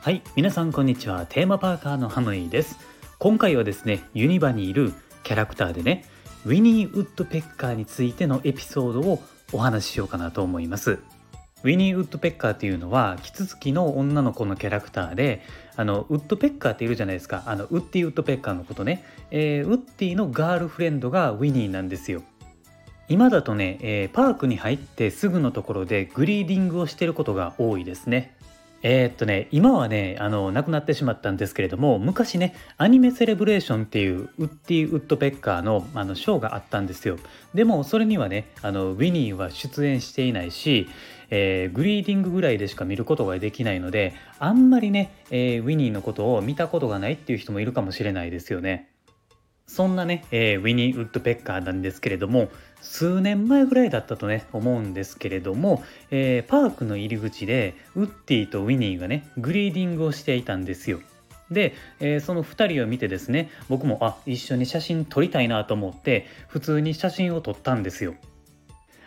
はい皆さんこんにちは。テーマパーカーのハムイです。今回はですねユニバにいるキャラクターでねウィニー・ウッドペッカーについてのエピソードをお話ししようかなと思います。ウィニー・ウッドペッカーっていうのはキツツキの女の子のキャラクターであのウッドペッカーっているじゃないですか。あのウッディ・ウッドペッカーのことね、えー、ウッディのガールフレンドがウィニーなんですよ。今だとね、えー、パークに入ってすぐのところでグリーディングをしてることが多いですね。えー、っとね今はねあの亡くなってしまったんですけれども昔ねアニメセレブレーションっていうウッディ・ウッドペッカーのあのショーがあったんですよ。でもそれにはねあのウィニーは出演していないし、えー、グリーディングぐらいでしか見ることができないのであんまりね、えー、ウィニーのことを見たことがないっていう人もいるかもしれないですよね。そんなね、えー、ウィニー・ウッドペッカーなんですけれども数年前ぐらいだったとね思うんですけれども、えー、パークの入り口でウッディとウィニーがねグリーティングをしていたんですよ。で、えー、その2人を見てですね僕もあ一緒に写真撮りたいなと思って普通に写真を撮ったんですよ。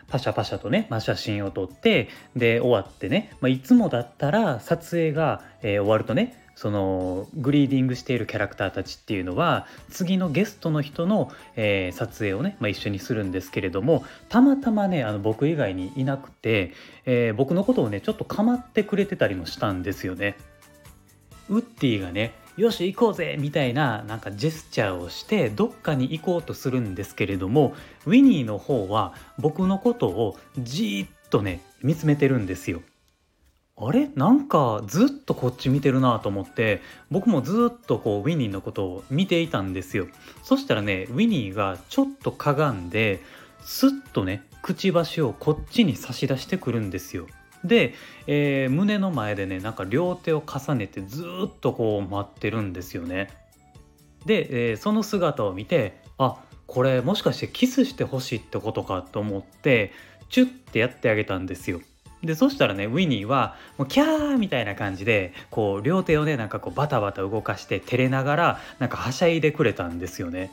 パシャパシャとね、まあ、写真を撮ってで終わってね、まあ、いつもだったら撮影が、えー、終わるとねそのグリーティングしているキャラクターたちっていうのは次のゲストの人の、えー、撮影をね、まあ、一緒にするんですけれどもたまたまねあの僕以外にいなくて、えー、僕のことをねちょっと構ってくれてたりもしたんですよね。ウッディがねよし行こうぜみたいななんかジェスチャーをしてどっかに行こうとするんですけれどもウィニーの方は僕のことをじーっとね見つめてるんですよ。あれ？なんかずっとこっち見てるなと思って僕もずっとこうウィニーのことを見ていたんですよ。そしたらねウィニーがちょっとかがんでスッとねくちばしをこっちに差し出してくるんですよ。で、えー、胸の前でねなんか両手を重ねてずっとこう待ってるんですよね。で、えー、その姿を見てあこれもしかしてキスしてほしいってことかと思ってチュッてやってあげたんですよ。でそしたらねウィニーはもうキャーみたいな感じでこう両手をねなんかこうバタバタ動かして照れながらなんかはしゃいでくれたんですよね。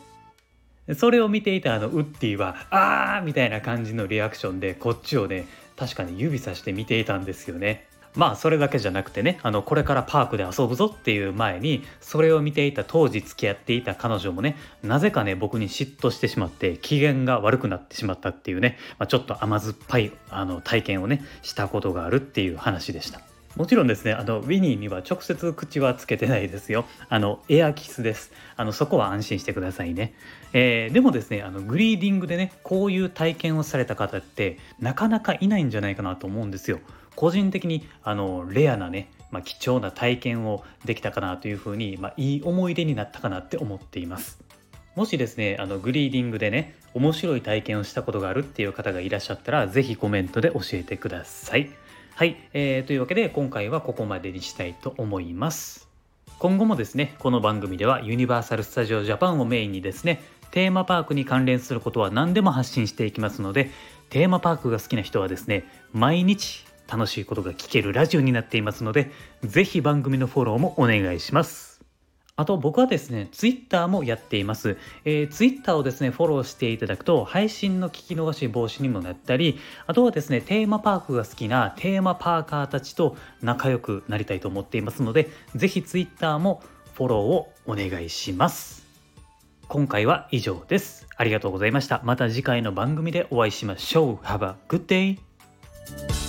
それを見ていたあのウッディは「あー!」みたいな感じのリアクションでこっちをね確かに指さして見ていたんですよね。まあそれだけじゃなくてねあのこれからパークで遊ぶぞっていう前にそれを見ていた当時付き合っていた彼女もねなぜかね僕に嫉妬してしまって機嫌が悪くなってしまったっていうね、まあ、ちょっと甘酸っぱいあの体験をねしたことがあるっていう話でした。もちろんですね、あの、ウィニーには直接口はつけてないですよ。あの、エアキスです。あの、そこは安心してくださいね。えー、でもですね、あの、グリーディングでね、こういう体験をされた方って、なかなかいないんじゃないかなと思うんですよ。個人的に、あの、レアなね、まあ、貴重な体験をできたかなというふうに、まあ、いい思い出になったかなって思っています。もしですね、あのグリーディングでね、面白い体験をしたことがあるっていう方がいらっしゃったら、是非コメントで教えてください。はい、えー、というわけで今回はここまでにしたいと思います。今後もですね、この番組ではユニバーサル・スタジオ・ジャパンをメインにですね、テーマパークに関連することは何でも発信していきますので、テーマパークが好きな人はですね、毎日楽しいことが聞けるラジオになっていますので、ぜひ番組のフォローもお願いします。あと僕はですね、ツイッターもやっています。えー、ツイッターをですね、フォローしていただくと、配信の聞き逃し防止にもなったり、あとはですね、テーマパークが好きなテーマパーカーたちと仲良くなりたいと思っていますので、ぜひツイッターもフォローをお願いします。今回は以上です。ありがとうございました。また次回の番組でお会いしましょう。Have a good day!